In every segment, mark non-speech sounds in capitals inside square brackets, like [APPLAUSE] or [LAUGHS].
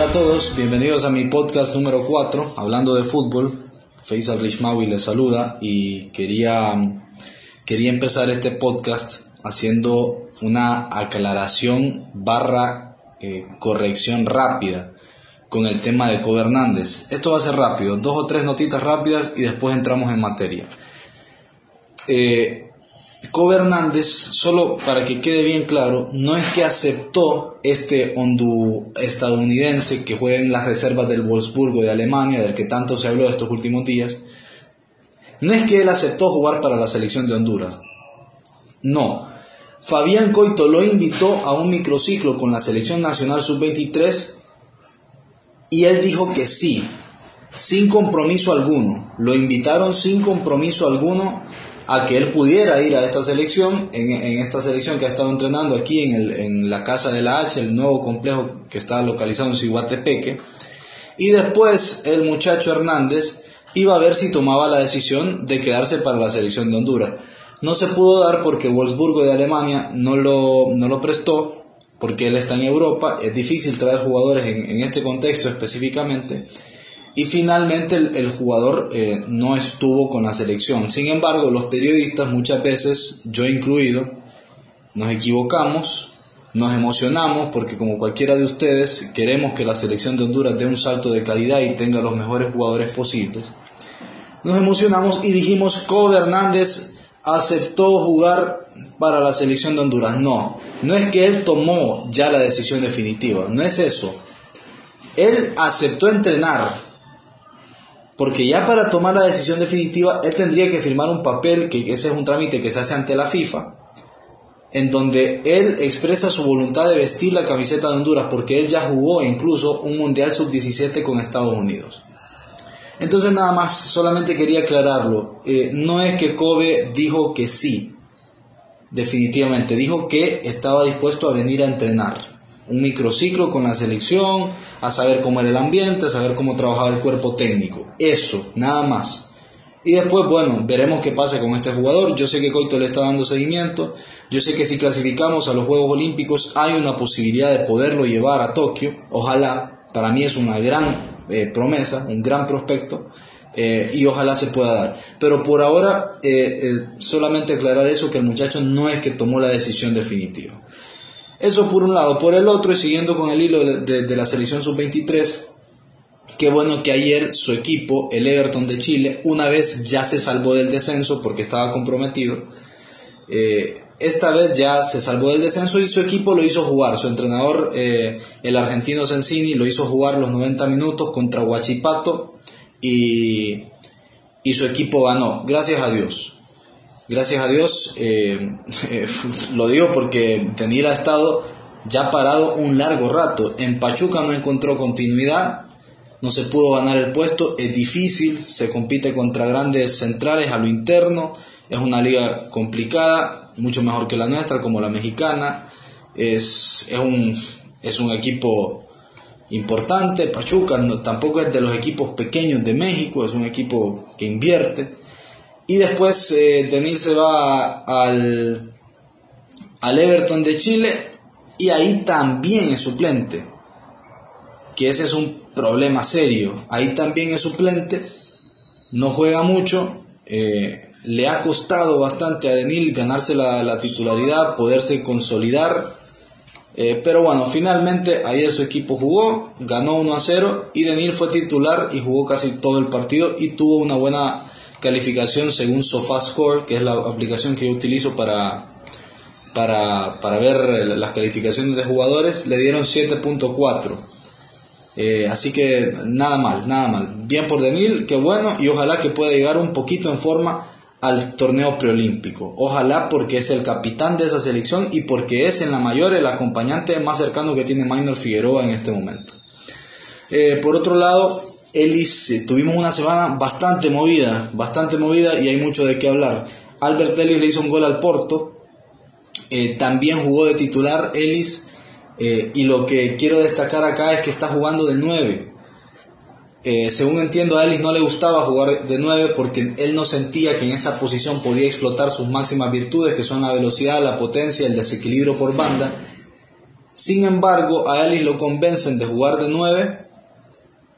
Hola a todos, bienvenidos a mi podcast número 4, hablando de fútbol. Faisal Rishmawi les saluda y quería, quería empezar este podcast haciendo una aclaración barra eh, corrección rápida con el tema de Kobe Hernández. Esto va a ser rápido, dos o tres notitas rápidas y después entramos en materia. Eh, Kobe Hernández, solo para que quede bien claro, no es que aceptó este hondú estadounidense que juega en las reservas del Wolfsburgo de Alemania, del que tanto se habló estos últimos días. No es que él aceptó jugar para la selección de Honduras. No. Fabián Coito lo invitó a un microciclo con la selección nacional sub-23 y él dijo que sí, sin compromiso alguno. Lo invitaron sin compromiso alguno a que él pudiera ir a esta selección, en, esta selección que ha estado entrenando aquí en, el, en, la Casa de la H, el nuevo complejo que está localizado en Ciguatepeque. Y después el muchacho Hernández iba a ver si tomaba la decisión de quedarse para la selección de Honduras. No se pudo dar porque Wolfsburgo de Alemania no lo, no lo prestó, porque él está en Europa, es difícil traer jugadores en, en este contexto específicamente y finalmente el, jugador eh, no estuvo con la selección. Sin embargo, los periodistas muchas veces, yo incluido, nos equivocamos, nos emocionamos porque como cualquiera de ustedes queremos que la selección de Honduras dé un salto de calidad y tenga los mejores jugadores posibles. Nos emocionamos y dijimos, Kobe Hernández aceptó jugar para la selección de Honduras. No, no es que él tomó ya la decisión definitiva, no es eso. Él aceptó entrenar, porque ya para tomar la decisión definitiva él tendría que firmar un papel, que ese es un trámite que se hace ante la FIFA, en donde él expresa su voluntad de vestir la camiseta de Honduras, porque él ya jugó incluso un Mundial Sub-17 con Estados Unidos. Entonces nada más, solamente quería aclararlo, eh, no es que Kobe dijo que sí, definitivamente, dijo que estaba dispuesto a venir a entrenar un microciclo con la selección, a saber cómo era el ambiente, a saber cómo trabajaba el cuerpo técnico. Eso, nada más. Y después, bueno, veremos qué pasa con este jugador. Yo sé que Coito le está dando seguimiento. Yo sé que si clasificamos a los Juegos Olímpicos hay una posibilidad de poderlo llevar a Tokio. Ojalá. Para mí es una gran eh, promesa, un gran prospecto. Eh, y ojalá se pueda dar. Pero por ahora, eh, solamente aclarar eso, que el muchacho no es que tomó la decisión definitiva. Eso por un lado. Por el otro, y siguiendo con el hilo de, la selección sub-23, qué bueno que ayer su equipo, el Everton de Chile, una vez ya se salvó del descenso porque estaba comprometido. Eh, esta vez ya se salvó del descenso y su equipo lo hizo jugar. Su entrenador, eh, el argentino Sensini, lo hizo jugar los 90 minutos contra Huachipato y, y su equipo ganó. Gracias a Dios gracias a Dios, eh, [LAUGHS] lo digo porque Tenil ha estado ya parado un largo rato. En Pachuca no encontró continuidad, no se pudo ganar el puesto, es difícil, se compite contra grandes centrales a lo interno, es una liga complicada, mucho mejor que la nuestra, como la mexicana, es, es, un, es un equipo importante, Pachuca tampoco es de los equipos pequeños de México, es un equipo que invierte. Y después eh, Denil se va al, al Everton de Chile y ahí también es suplente. Que ese es un problema serio. Ahí también es suplente. No juega mucho. Eh, le ha costado bastante a Denil ganarse la, titularidad, poderse consolidar. Eh, pero bueno, finalmente ayer su equipo jugó, ganó 1 a 0 y Denil fue titular y jugó casi todo el partido y tuvo una buena calificación según SofaScore, que es la aplicación que yo utilizo para, para, ver las calificaciones de jugadores, le dieron 7.4. Eh, así que nada mal, nada mal. Bien por Denil, qué bueno, y ojalá que pueda llegar un poquito en forma al torneo preolímpico. Ojalá porque es el capitán de esa selección y porque es en la mayor el acompañante más cercano que tiene Minor Figueroa en este momento. Eh, por otro lado, Ellis, eh, tuvimos una semana bastante movida, bastante movida y hay mucho de qué hablar. Albert Ellis le hizo un gol al Porto, eh, también jugó de titular Ellis eh, y lo que quiero destacar acá es que está jugando de 9. según entiendo a Ellis no le gustaba jugar de 9 porque él no sentía que en esa posición podía explotar sus máximas virtudes que son la velocidad, la potencia, el desequilibrio por banda Sin embargo, a Ellis lo convencen de jugar de 9.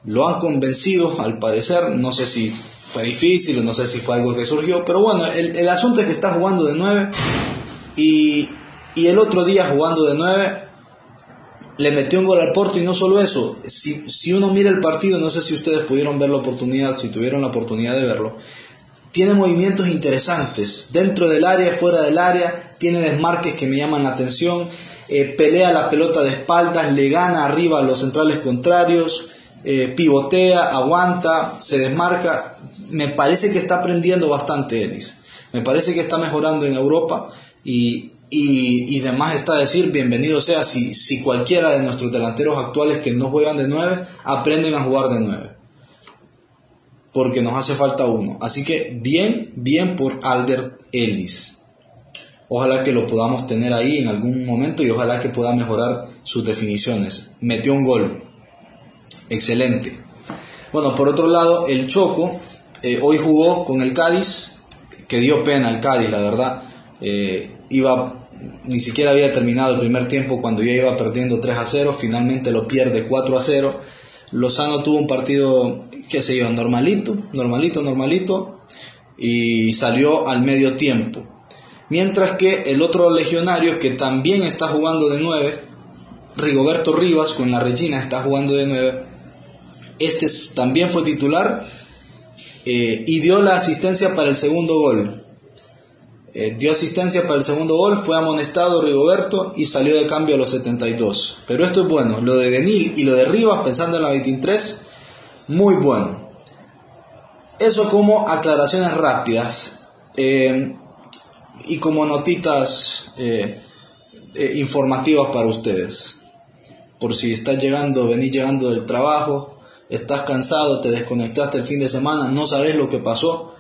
Lo han convencido, al parecer. No sé si fue difícil, no sé si fue algo que surgió. Pero bueno, el, asunto es que está jugando de 9. Y, y el otro día jugando de 9 le metió un gol al Porto y no solo eso, si, si, uno mira el partido, no sé si ustedes pudieron ver la oportunidad, si tuvieron la oportunidad de verlo, tiene movimientos interesantes, dentro del área, fuera del área, tiene desmarques que me llaman la atención, eh, pelea la pelota de espaldas, le gana arriba a los centrales contrarios, eh, pivotea, aguanta, se desmarca, me parece que está aprendiendo bastante Ellis, me parece que está mejorando en Europa y, y, y demás está decir, bienvenido sea si, si cualquiera de nuestros delanteros actuales que no juegan de 9 aprenden a jugar de 9. Porque nos hace falta uno. Así que bien, bien por Albert Ellis. Ojalá que lo podamos tener ahí en algún momento y ojalá que pueda mejorar sus definiciones. Metió un gol. Excelente. Bueno, por otro lado, el Choco eh, hoy jugó con el Cádiz, que dio pena al Cádiz, la verdad. Eh, iba ni siquiera había terminado el primer tiempo cuando ya iba perdiendo 3 a 0, finalmente lo pierde 4 a 0. Lozano tuvo un partido, qué sé yo, normalito, normalito, normalito, y salió al medio tiempo. Mientras que el otro legionario que también está jugando de 9, Rigoberto Rivas con la Regina está jugando de 9, este también fue titular eh, y dio la asistencia para el segundo gol. Eh, dio asistencia para el segundo gol, fue amonestado Rigoberto y salió de cambio a los 72. Pero esto es bueno, lo de Denil y lo de Rivas, pensando en la 23, muy bueno. Eso como aclaraciones rápidas eh, y como notitas informativas para ustedes. Por si estás llegando, venís llegando del trabajo, estás cansado, te desconectaste el fin de semana, no sabes lo que pasó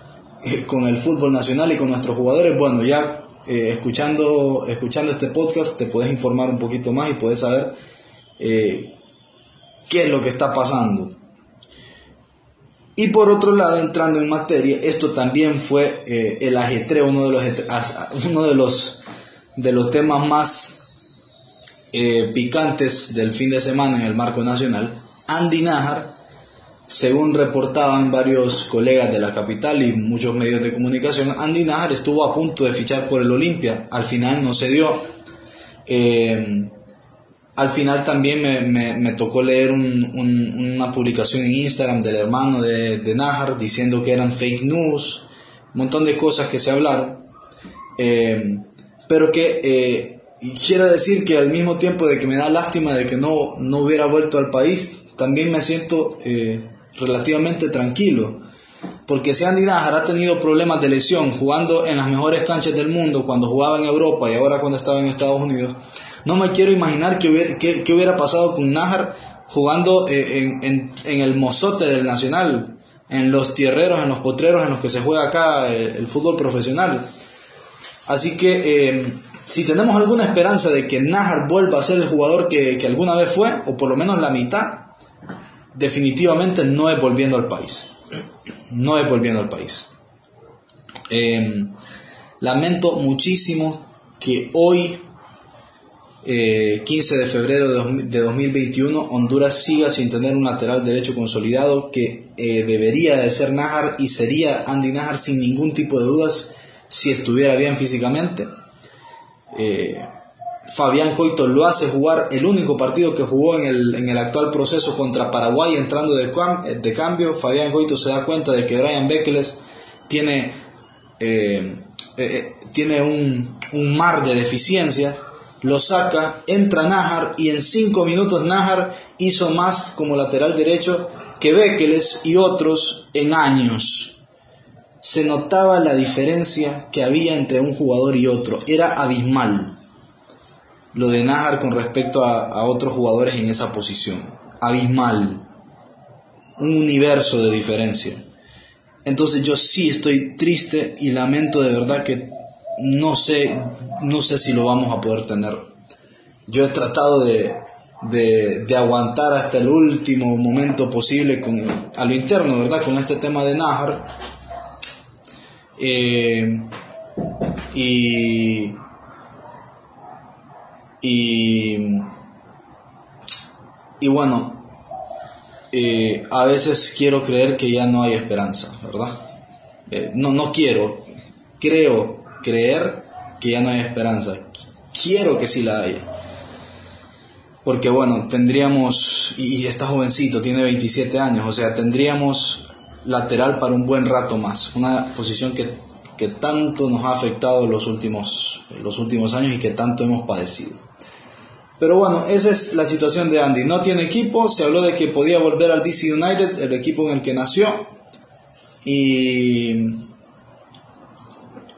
eh, con el fútbol nacional y con nuestros jugadores, bueno, ya eh, escuchando, escuchando este podcast te puedes informar un poquito más y puedes saber eh, qué es lo que está pasando. Y por otro lado, entrando en materia, esto también fue el ajetreo, uno de los, uno de los, de los temas más picantes del fin de semana en el marco nacional. Andy Najar según reportaban varios colegas de la capital y muchos medios de comunicación, Andy Najar estuvo a punto de fichar por el Olimpia. Al final no se dio. Eh, al final también me, tocó leer una publicación en Instagram del hermano de, de Najar diciendo que eran fake news, un montón de cosas que se hablaron. Eh, pero que eh, quiero decir que al mismo tiempo de que me da lástima de que no, no hubiera vuelto al país, también me siento relativamente tranquilo. Porque si Andy Najar ha tenido problemas de lesión jugando en las mejores canchas del mundo, cuando jugaba en Europa y ahora cuando estaba en Estados Unidos, no me quiero imaginar qué hubiera, hubiera pasado con Najar jugando eh, en, el mozote del Nacional, en los tierreros, en los potreros en los que se juega acá eh, el, fútbol profesional. Así que eh, si tenemos alguna esperanza de que Najar vuelva a ser el jugador que alguna vez fue, o por lo menos la mitad, definitivamente no es volviendo al país. No es volviendo al país. Em, lamento muchísimo que hoy, 15 eh, de febrero de 2021, Honduras siga sin tener un lateral derecho consolidado que eh, debería de ser Najar y sería Andy Najar sin ningún tipo de dudas si estuviera bien físicamente. Eh, Fabián Coito lo hace jugar el único partido que jugó en el, en el actual proceso contra Paraguay entrando de, de, cambio. Fabián Coito se da cuenta de que Brian Bekeles tiene, eh, eh, eh, tiene un, un, mar de deficiencias. Lo saca, entra Najar y en cinco minutos Najar hizo más como lateral derecho que Bekeles y otros en años. Se notaba la diferencia que había entre un jugador y otro. Era abismal lo de Najar con respecto a, otros jugadores en esa posición. Abismal. Un universo de diferencia. Entonces yo sí estoy triste y lamento de verdad que no sé, no sé si lo vamos a poder tener. Yo he tratado de, de, aguantar hasta el último momento posible con, a lo interno, ¿verdad? Con este tema de Najar. Eh, y y, y bueno, eh, a veces quiero creer que ya no hay esperanza, ¿verdad? Eh, no, no quiero, creo creer que ya no hay esperanza. Quiero que sí la haya. Porque bueno, tendríamos, y está jovencito, tiene 27 años, o sea, tendríamos lateral para un buen rato más. Una posición que, que tanto nos ha afectado los últimos, los últimos años y que tanto hemos padecido. Pero bueno, esa es la situación de Andy. No tiene equipo, se habló de que podía volver al DC United, el equipo en el que nació. Y,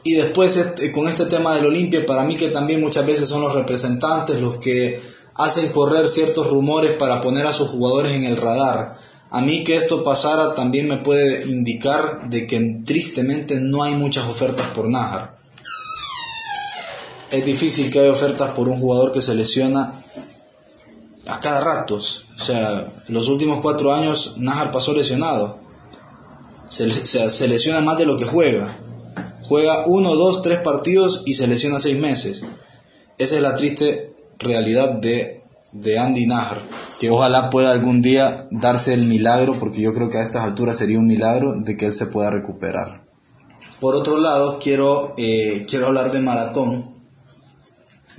y después este, con este tema del Olimpia, para mí que también muchas veces son los representantes los que hacen correr ciertos rumores para poner a sus jugadores en el radar. A mí que esto pasara también me puede indicar de que tristemente no hay muchas ofertas por Najar. Es difícil que haya ofertas por un jugador que se lesiona a cada rato. O sea, los últimos cuatro años Najar pasó lesionado. Se, se, lesiona más de lo que juega. Juega uno, dos, tres partidos y se lesiona seis meses. Esa es la triste realidad de, de Andy Najar. Que ojalá pueda algún día darse el milagro, porque yo creo que a estas alturas sería un milagro de que él se pueda recuperar. Por otro lado, quiero, eh, quiero hablar de maratón,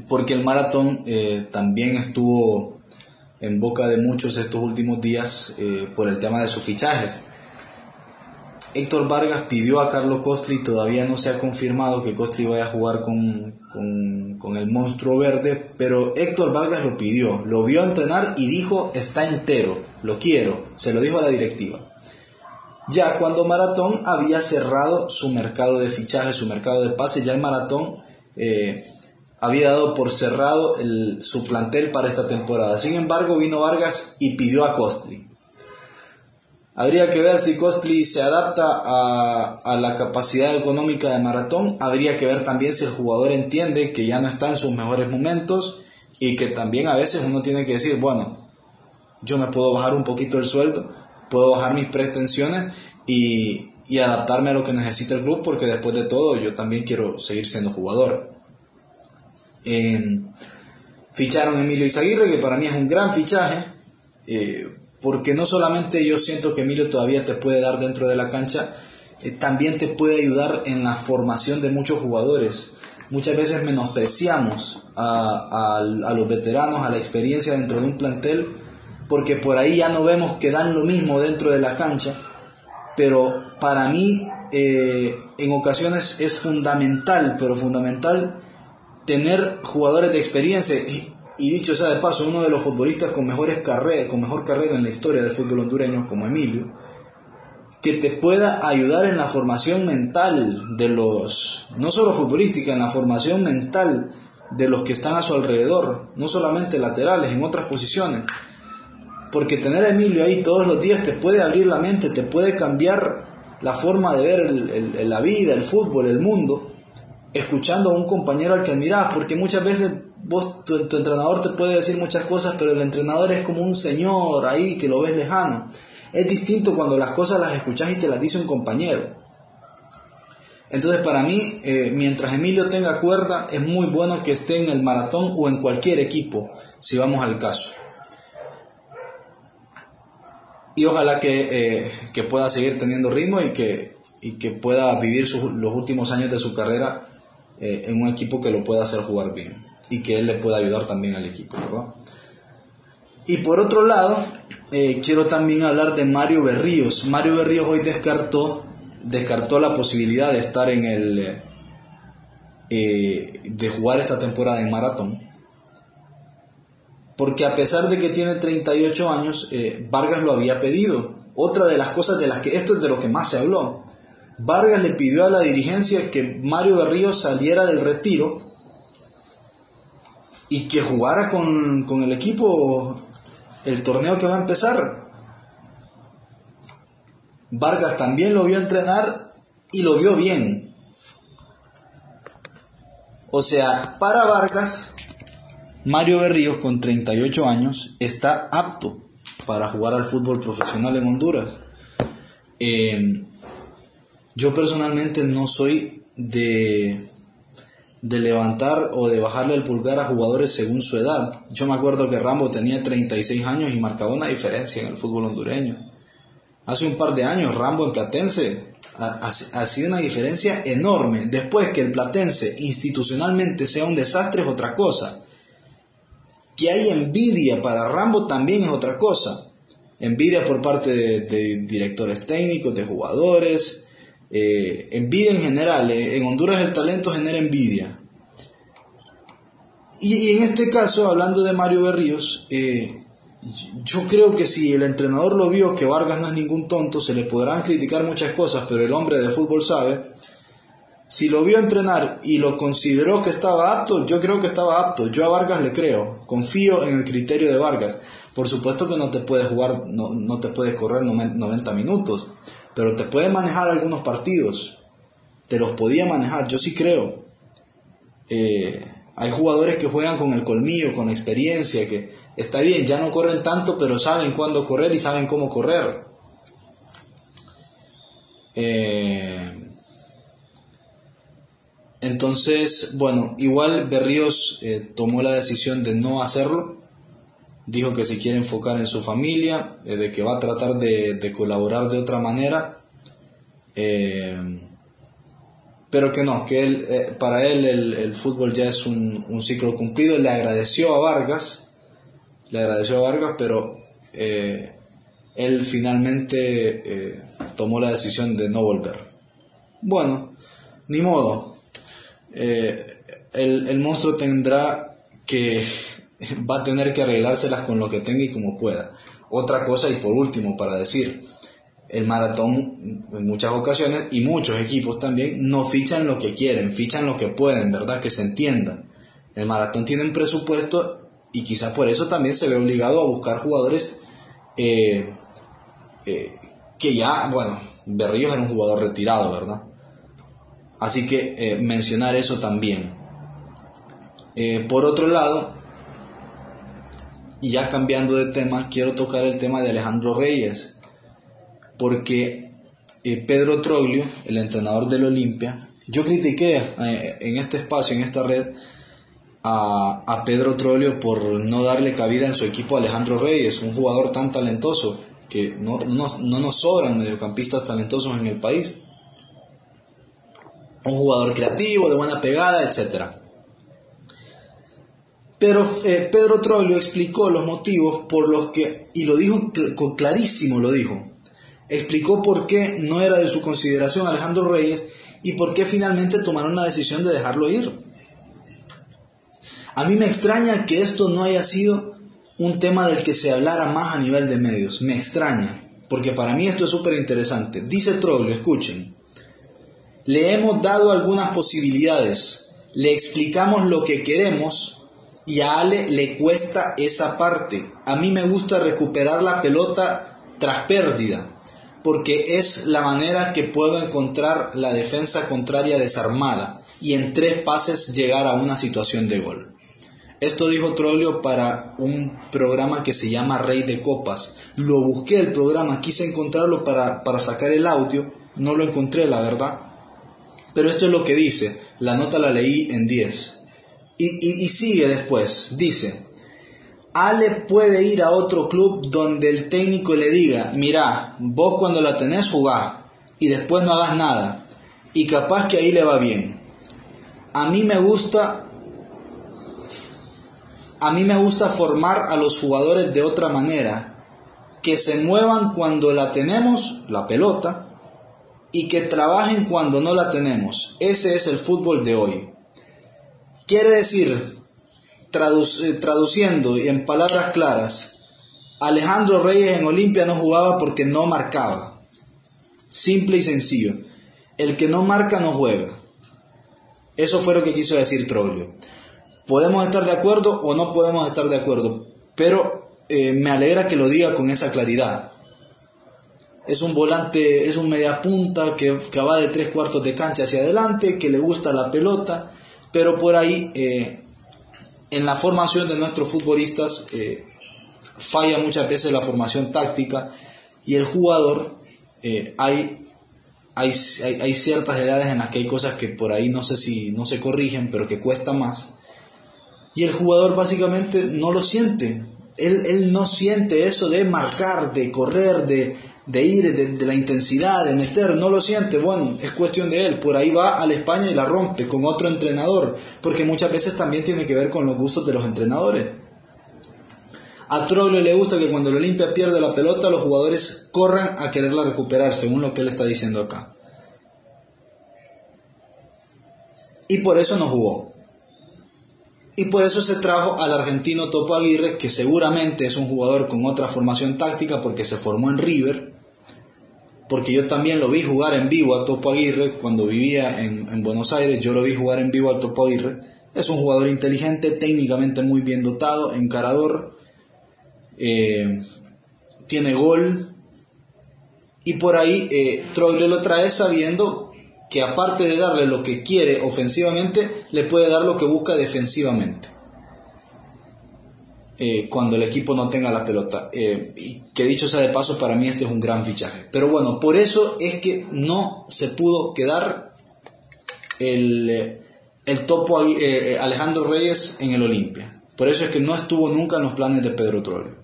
porque el maratón eh, también estuvo en boca de muchos estos últimos días eh, por el tema de sus fichajes. Héctor Vargas pidió a Carlos Costri, todavía no se ha confirmado que Costri vaya a jugar con, con, el monstruo verde, pero Héctor Vargas lo pidió, lo vio entrenar y dijo está entero, lo quiero, se lo dijo a la directiva. Ya cuando Maratón había cerrado su mercado de fichajes, su mercado de pases, ya el Maratón eh, había dado por cerrado el, su plantel para esta temporada. Sin embargo, vino Vargas y pidió a Costri. Habría que ver si Costly se adapta a, la capacidad económica de Maratón. Habría que ver también si el jugador entiende que ya no está en sus mejores momentos y que también a veces uno tiene que decir, bueno, yo me puedo bajar un poquito el sueldo, puedo bajar mis pretensiones y adaptarme a lo que necesita el club porque después de todo yo también quiero seguir siendo jugador. Eh, ficharon a Emilio Izaguirre, que para mí es un gran fichaje. Eh, porque no solamente yo siento que Emilio todavía te puede dar dentro de la cancha, eh, también te puede ayudar en la formación de muchos jugadores. Muchas veces menospreciamos a, los veteranos, a la experiencia dentro de un plantel, porque por ahí ya no vemos que dan lo mismo dentro de la cancha, pero para mí eh, en ocasiones es fundamental, pero fundamental tener jugadores de experiencia. Y dicho sea de paso, uno de los futbolistas con, mejores carreras, con mejor carrera en la historia del fútbol hondureño, como Emilio, que te pueda ayudar en la formación mental de los, no solo futbolística, en la formación mental de los que están a su alrededor, no solamente laterales, en otras posiciones. Porque tener a Emilio ahí todos los días te puede abrir la mente, te puede cambiar la forma de ver la vida, el fútbol, el mundo, escuchando a un compañero al que admiras, porque muchas veces vos, tu, entrenador te puede decir muchas cosas, pero el entrenador es como un señor ahí que lo ves lejano. Es distinto cuando las cosas las escuchas y te las dice un compañero. Entonces para mí, eh, mientras Emilio tenga cuerda, es muy bueno que esté en el maratón o en cualquier equipo, si vamos al caso. Y ojalá que, eh, que pueda seguir teniendo ritmo y que, y que pueda vivir los últimos años de su carrera eh, en un equipo que lo pueda hacer jugar bien y que él le pueda ayudar también al equipo. Y por otro lado, eh, quiero también hablar de Mario Berríos. Mario Berríos hoy descartó, descartó la posibilidad de estar en el, eh, de jugar esta temporada en maratón. Porque a pesar de que tiene 38 años, Vargas lo había pedido. Otra de las cosas de las que, esto es de lo que más se habló. Vargas le pidió a la dirigencia que Mario Berríos saliera del retiro y que jugara con, el equipo el torneo que va a empezar. Vargas también lo vio entrenar y lo vio bien. O sea, para Vargas, Mario Berríos con 38 años está apto para jugar al fútbol profesional en Honduras. Eh, yo personalmente no soy de de levantar o de bajarle el pulgar a jugadores según su edad. Yo me acuerdo que Rambo tenía 36 años y marcaba una diferencia en el fútbol hondureño. Hace un par de años Rambo en Platense ha, ha, sido una diferencia enorme. Después que el Platense institucionalmente sea un desastre es otra cosa. Que hay envidia para Rambo también es otra cosa. Envidia por parte de, directores técnicos, de jugadores, eh, envidia en general. Eh, en Honduras el talento genera envidia. Y, en este caso, hablando de Mario Berríos, eh, yo creo que si el entrenador lo vio que Vargas no es ningún tonto, se le podrán criticar muchas cosas, pero el hombre de fútbol sabe. Si lo vio entrenar y lo consideró que estaba apto, yo creo que estaba apto. Yo a Vargas le creo. Confío en el criterio de Vargas. Por supuesto que no te puede jugar, no, no te puede correr 90 minutos, pero te puede manejar algunos partidos. Te los podía manejar, yo sí creo. Eh, hay jugadores que juegan con el colmillo, con experiencia, que está bien, ya no corren tanto, pero saben cuándo correr y saben cómo correr. Eh, entonces, bueno, igual Berríos eh, tomó la decisión de no hacerlo. Dijo que se quiere enfocar en su familia, eh, de que va a tratar de, colaborar de otra manera. pero que no, que él, para él el, fútbol ya es un, un ciclo cumplido. Le agradeció a Vargas le agradeció a Vargas, pero eh, él finalmente eh, tomó la decisión de no volver. Bueno, ni modo. Eh, el, monstruo tendrá que, [LAUGHS] va a tener que arreglárselas con lo que tenga y como pueda. Otra cosa y por último para decir, el maratón en muchas ocasiones y muchos equipos también no fichan lo que quieren, fichan lo que pueden, ¿verdad? Que se entienda. El maratón tiene un presupuesto y quizás por eso también se ve obligado a buscar jugadores eh, eh, que ya, bueno, Berríos era un jugador retirado, ¿verdad? Así que eh, mencionar eso también. por otro lado, y ya cambiando de tema, quiero tocar el tema de Alejandro Reyes, porque Pedro Troglio, el entrenador del Olimpia, yo critiqué en este espacio, en esta red, a, Pedro Trolio por no darle cabida en su equipo a Alejandro Reyes, un jugador tan talentoso que no, nos sobran mediocampistas talentosos en el país. Un jugador creativo, de buena pegada, etc. Pero eh, Pedro Troglio explicó los motivos por los que, y lo dijo clarísimo, lo dijo, explicó por qué no era de su consideración Alejandro Reyes y por qué finalmente tomaron la decisión de dejarlo ir. A mí me extraña que esto no haya sido un tema del que se hablara más a nivel de medios. Me extraña, porque para mí esto es súper interesante. Dice Troglio, escuchen, le hemos dado algunas posibilidades, le explicamos lo que queremos y a Ale le cuesta esa parte. A mí me gusta recuperar la pelota tras pérdida, porque es la manera que puedo encontrar la defensa contraria desarmada y en tres pases llegar a una situación de gol. Esto dijo Trollio para un programa que se llama Rey de Copas. Lo busqué el programa, quise encontrarlo para, sacar el audio, no lo encontré, la verdad. Pero esto es lo que dice, la nota la leí en 10. Y, sigue después, dice, Ale puede ir a otro club donde el técnico le diga, mira, vos cuando la tenés jugá y después no hagas nada. Y capaz que ahí le va bien. A mí me gusta a mí me gusta formar a los jugadores de otra manera, que se muevan cuando la tenemos, la pelota, y que trabajen cuando no la tenemos. Ese es el fútbol de hoy. Quiere decir, eh, traduciendo y en palabras claras, Alejandro Reyes en Olimpia no jugaba porque no marcaba. Simple y sencillo. El que no marca no juega. Eso fue lo que quiso decir Troglio. Podemos estar de acuerdo o no podemos estar de acuerdo, pero eh, me alegra que lo diga con esa claridad. Es un volante, es un media punta que, va de tres cuartos de cancha hacia adelante, que le gusta la pelota, pero por ahí eh, en la formación de nuestros futbolistas eh, falla muchas veces la formación táctica y el jugador hay hay, hay, ciertas edades en las que hay cosas que por ahí no sé si no se corrigen, pero que cuesta más. Y el jugador básicamente no lo siente. Él, él no siente eso de marcar, de correr, de, de ir, de, la intensidad, de meter, no lo siente. Bueno, es cuestión de él. Por ahí va a la España y la rompe con otro entrenador, porque muchas veces también tiene que ver con los gustos de los entrenadores. A Troglio le gusta que cuando el Olimpia pierde la pelota, los jugadores corran a quererla recuperar, según lo que él está diciendo acá. Y por eso no jugó. Y por eso se trajo al argentino Topo Aguirre, que seguramente es un jugador con otra formación táctica porque se formó en River. Porque yo también lo vi jugar en vivo a Topo Aguirre cuando vivía en, en Buenos Aires. Yo lo vi jugar en vivo a Topo Aguirre. Es un jugador inteligente, técnicamente muy bien dotado, encarador eh, tiene gol, y por ahí eh, lo trae sabiendo que aparte de darle lo que quiere ofensivamente, le puede dar lo que busca defensivamente. Eh, cuando el equipo no tenga la pelota. Eh, y que dicho sea de paso, para mí este es un gran fichaje. Pero bueno, por eso es que no se pudo quedar el, el topo Alejandro Reyes en el Olimpia. Por eso es que no estuvo nunca en los planes de Pedro Troglio.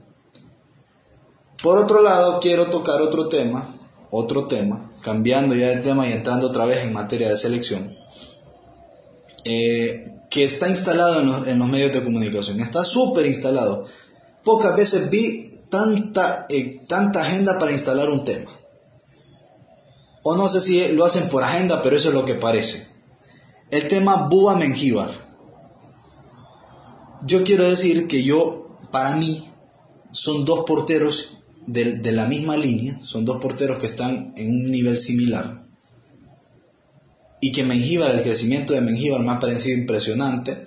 Por otro lado, quiero tocar otro tema, otro tema, cambiando ya de tema y entrando otra vez en materia de selección, eh, que está instalado en los, medios de comunicación, está súper instalado. Pocas veces vi tanta, eh, tanta agenda para instalar un tema. O no sé si lo hacen por agenda, pero eso es lo que parece. El tema Búa Mengíbar. Yo quiero decir que yo, para mí, son dos porteros de, la misma línea, son dos porteros que están en un nivel similar, y que Mengíbar, el crecimiento de Mengíbar me ha parecido impresionante,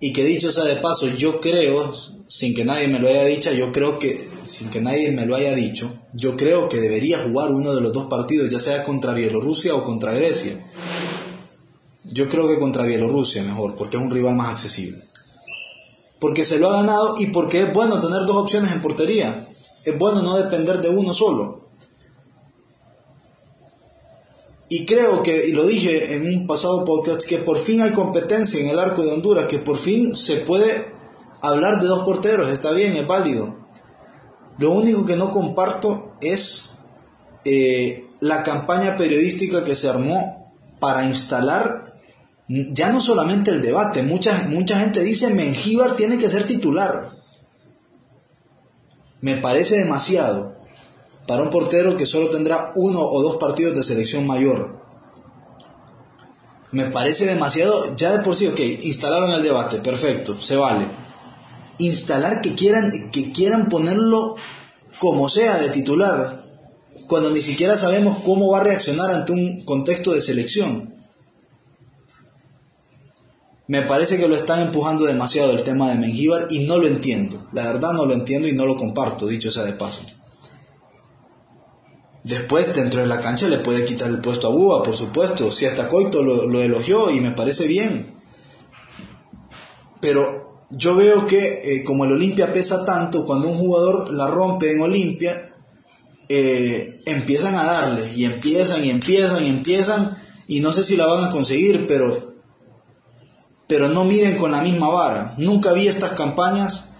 y que dicho sea de paso, yo creo, sin que nadie me lo haya dicho, yo creo que, sin que nadie me lo haya dicho, yo creo que debería jugar uno de los dos partidos, ya sea contra Bielorrusia o contra Grecia. Yo creo que contra Bielorrusia mejor, porque es un rival más accesible. Porque se lo ha ganado y porque es bueno tener dos opciones en portería es bueno no depender de uno solo. Y creo que, y lo dije en un pasado podcast, que por fin hay competencia en el arco de Honduras, que por fin se puede hablar de dos porteros, está bien, es válido. Lo único que no comparto es eh, la campaña periodística que se armó para instalar ya no solamente el debate, mucha, mucha gente dice Mengíbar tiene que ser titular me parece demasiado para un portero que solo tendrá uno o dos partidos de selección mayor. Me parece demasiado, ya de por sí, ok, instalaron el debate, perfecto, se vale. Instalar que quieran, que quieran ponerlo como sea de titular, cuando ni siquiera sabemos cómo va a reaccionar ante un contexto de selección. Me parece que lo están empujando demasiado el tema de Mengíbar y no lo entiendo. La verdad no lo entiendo y no lo comparto, dicho sea de paso. Después, dentro de la cancha, le puede quitar el puesto a Búa, por supuesto. Si hasta Coito lo, elogió y me parece bien. Pero yo veo que eh, como el Olimpia pesa tanto, cuando un jugador la rompe en Olimpia, eh, empiezan a darle y empiezan y empiezan y empiezan y no sé si la van a conseguir, pero pero no miden con la misma vara. Nunca vi estas campañas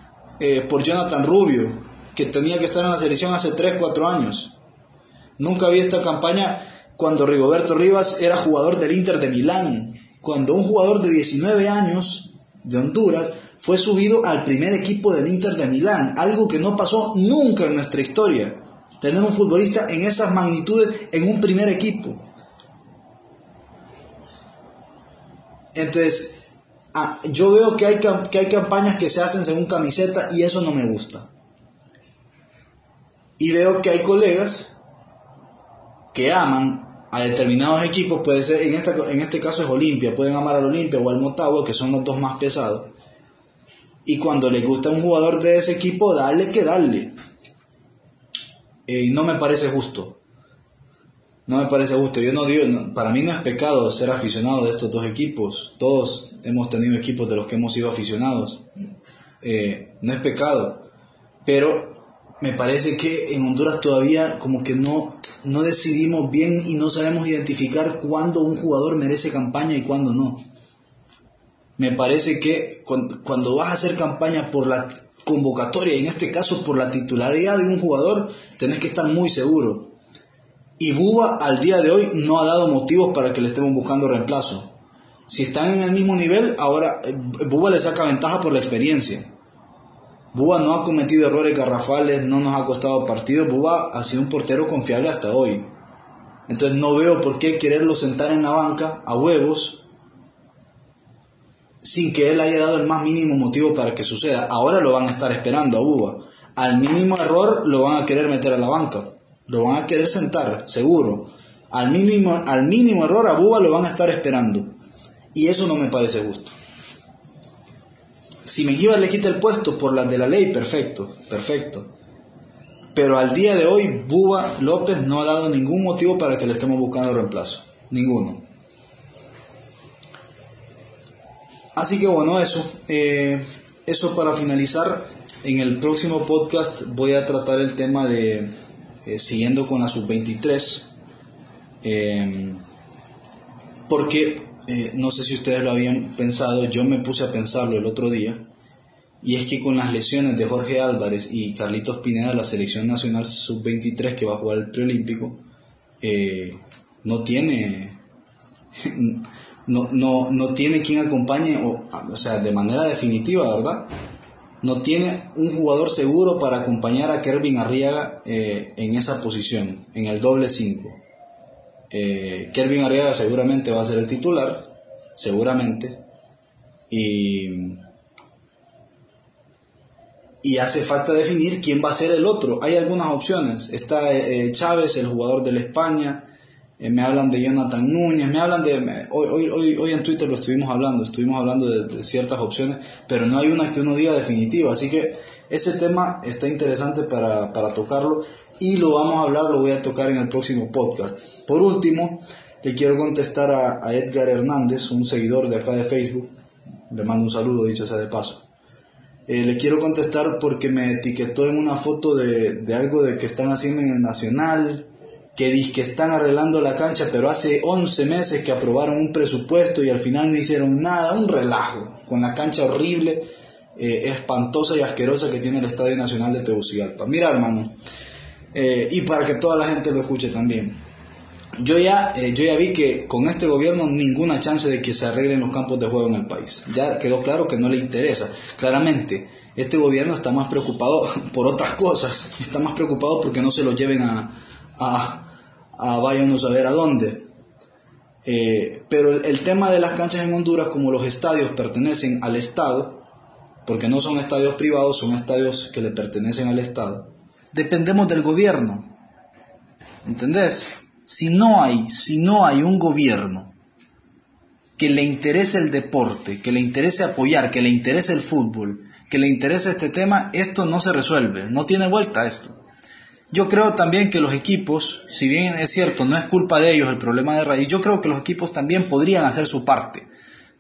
eh, por Jonathan Rubio, que tenía que estar en la selección hace 3, 4 años. Nunca vi esta campaña cuando Rigoberto Rivas era jugador del Inter de Milán, cuando un jugador de 19 años de Honduras fue subido al primer equipo del Inter de Milán, algo que no pasó nunca en nuestra historia. Tener un futbolista en esas magnitudes en un primer equipo. Entonces, Ah, yo veo que hay, que hay campañas que se hacen según camiseta y eso no me gusta. Y veo que hay colegas que aman a determinados equipos, puede ser, en, esta, en este caso es Olimpia, pueden amar al Olimpia o al Motagua, que son los dos más pesados. Y cuando les gusta un jugador de ese equipo, darle que darle. Y no me parece justo no me parece justo. Yo no digo, para mí no es pecado ser aficionado de estos dos equipos. Todos hemos tenido equipos de los que hemos sido aficionados. Eh, no es pecado. Pero me parece que en Honduras todavía como que no, no decidimos bien y no sabemos identificar cuándo un jugador merece campaña y cuándo no. Me parece que cuando vas a hacer campaña por la convocatoria, y en este caso por la titularidad de un jugador, tenés que estar muy seguro. Y Buba al día de hoy no ha dado motivos para que le estemos buscando reemplazo. Si están en el mismo nivel, ahora eh, Buba le saca ventaja por la experiencia. Buba no ha cometido errores garrafales, no nos ha costado partidos. Buba ha sido un portero confiable hasta hoy. Entonces no veo por qué quererlo sentar en la banca a huevos sin que él haya dado el más mínimo motivo para que suceda. Ahora lo van a estar esperando a Buba. Al mínimo error lo van a querer meter a la banca. Lo van a querer sentar, seguro. Al mínimo, al mínimo error a Buba lo van a estar esperando. Y eso no me parece justo. Si Mengíbar le quita el puesto por las de la ley, perfecto, perfecto. Pero al día de hoy, Buba López no ha dado ningún motivo para que le estemos buscando reemplazo. Ninguno. Así que bueno, eso. Eh, eso para finalizar. En el próximo podcast voy a tratar el tema de, eh, siguiendo con la sub-23, eh, porque no sé si ustedes lo habían pensado, yo me puse a pensarlo el otro día, y es que con las lesiones de Jorge Álvarez y Carlitos Pineda, la selección nacional sub-23 que va a jugar el preolímpico, no tiene [LAUGHS] no, no, no tiene quien acompañe, o, o sea, de manera definitiva, ¿verdad? No tiene un jugador seguro para acompañar a Kervin Arriaga eh, en esa posición, en el doble 5. Eh, Kervin Arriaga seguramente va a ser el titular, seguramente. Y, y hace falta definir quién va a ser el otro. Hay algunas opciones. Está eh, Chávez, el jugador de la España. Eh, me hablan de Jonathan Núñez, me hablan de... hoy, hoy, hoy, en Twitter lo estuvimos hablando, estuvimos hablando de, ciertas opciones, pero no hay una que uno diga definitiva, así que ese tema está interesante para, tocarlo y lo vamos a hablar, lo voy a tocar en el próximo podcast. Por último, le quiero contestar a, Edgar Hernández, un seguidor de acá de Facebook, le mando un saludo, dicho sea de paso. Eh, le quiero contestar porque me etiquetó en una foto de, algo de que están haciendo en el Nacional, que dice que están arreglando la cancha, pero hace 11 meses que aprobaron un presupuesto y al final no hicieron nada, un relajo, con la cancha horrible, eh, espantosa y asquerosa que tiene el Estadio Nacional de Tegucigalpa. Mira, hermano, eh, y para que toda la gente lo escuche también. Yo ya, eh, yo ya vi que con este gobierno ninguna chance de que se arreglen los campos de juego en el país. Ya quedó claro que no le interesa. Claramente, este gobierno está más preocupado [LAUGHS] por otras cosas. Está más preocupado porque no se lo lleven a, a, a váyanos a ver a dónde. Eh, pero el, tema de las canchas en Honduras, como los estadios pertenecen al Estado, porque no son estadios privados, son estadios que le pertenecen al Estado, dependemos del gobierno. ¿Entendés? Si no hay, si no hay un gobierno que le interese el deporte, que le interese apoyar, que le interese el fútbol, que le interese este tema, esto no se resuelve, no tiene vuelta esto. Yo creo también que los equipos, si bien es cierto, no es culpa de ellos el problema de raíz, yo creo que los equipos también podrían hacer su parte.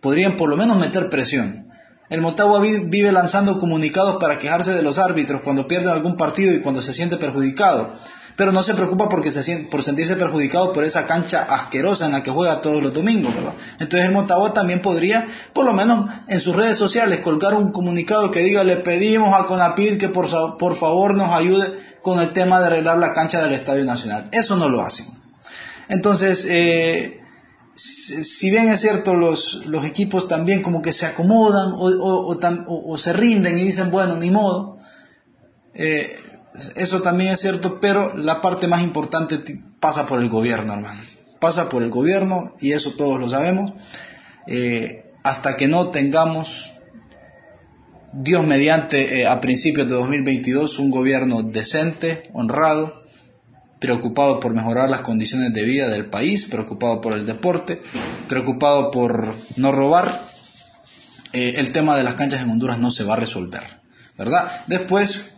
Podrían por lo menos meter presión. El Motagua vive lanzando comunicados para quejarse de los árbitros cuando pierden algún partido y cuando se siente perjudicado. Pero no se preocupa porque por sentirse perjudicado por esa cancha asquerosa en la que juega todos los domingos, Entonces el Motagua también podría, por lo menos en sus redes sociales, colgar un comunicado que diga le pedimos a Conapid que por, por favor nos ayude con el tema de arreglar la cancha del Estadio Nacional. Eso no lo hacen. Entonces, eh, si bien es cierto, los, los, equipos también como que se acomodan o, se rinden y dicen, bueno, ni modo, eh, eso también es cierto, pero la parte más importante pasa por el gobierno, hermano. Pasa por el gobierno y eso todos lo sabemos. Eh, hasta que no tengamos Dios mediante eh, a principios de 2022 un gobierno decente, honrado, preocupado por mejorar las condiciones de vida del país, preocupado por el deporte, preocupado por no robar, eh, el tema de las canchas en Honduras no se va a resolver, ¿verdad? Después,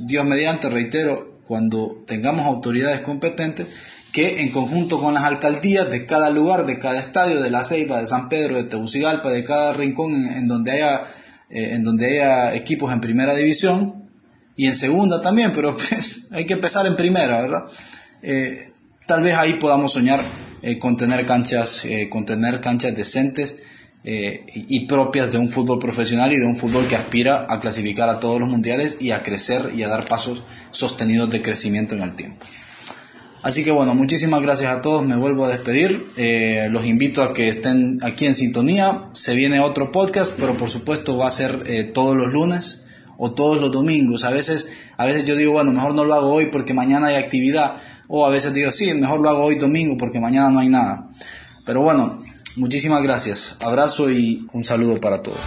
Dios mediante, reitero, cuando tengamos autoridades competentes, que en conjunto con las alcaldías de cada lugar, de cada estadio, de La Ceiba, de San Pedro, de Tegucigalpa, de cada rincón en donde haya eh, en donde haya equipos en primera división y en segunda también, pero [LAUGHS] pues hay que empezar en primera, ¿verdad? tal vez ahí podamos soñar con tener canchas, con tener canchas decentes eh, y propias de un fútbol profesional y de un fútbol que aspira a clasificar a todos los mundiales y a crecer y a dar pasos sostenidos de crecimiento en el tiempo. Así que bueno, muchísimas gracias a todos, me vuelvo a despedir, eh, los invito a que estén aquí en sintonía, se viene otro podcast, pero por supuesto va a ser eh, todos los lunes o todos los domingos, a veces, a veces yo digo, bueno, mejor no lo hago hoy porque mañana hay actividad, o a veces digo, sí, mejor lo hago hoy domingo porque mañana no hay nada. Pero bueno, Muchísimas gracias. Abrazo y un saludo para todos.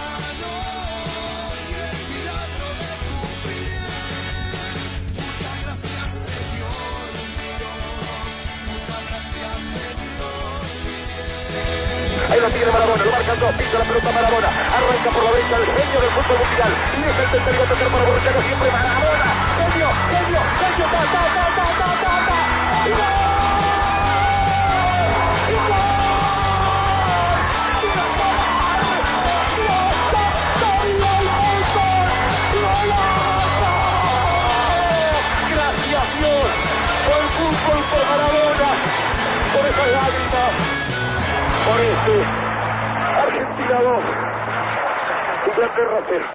Pisa la pelota arranca por la derecha el genio del fútbol mundial, el siempre genio, genio, genio, Argentina 2, Inglaterra 0.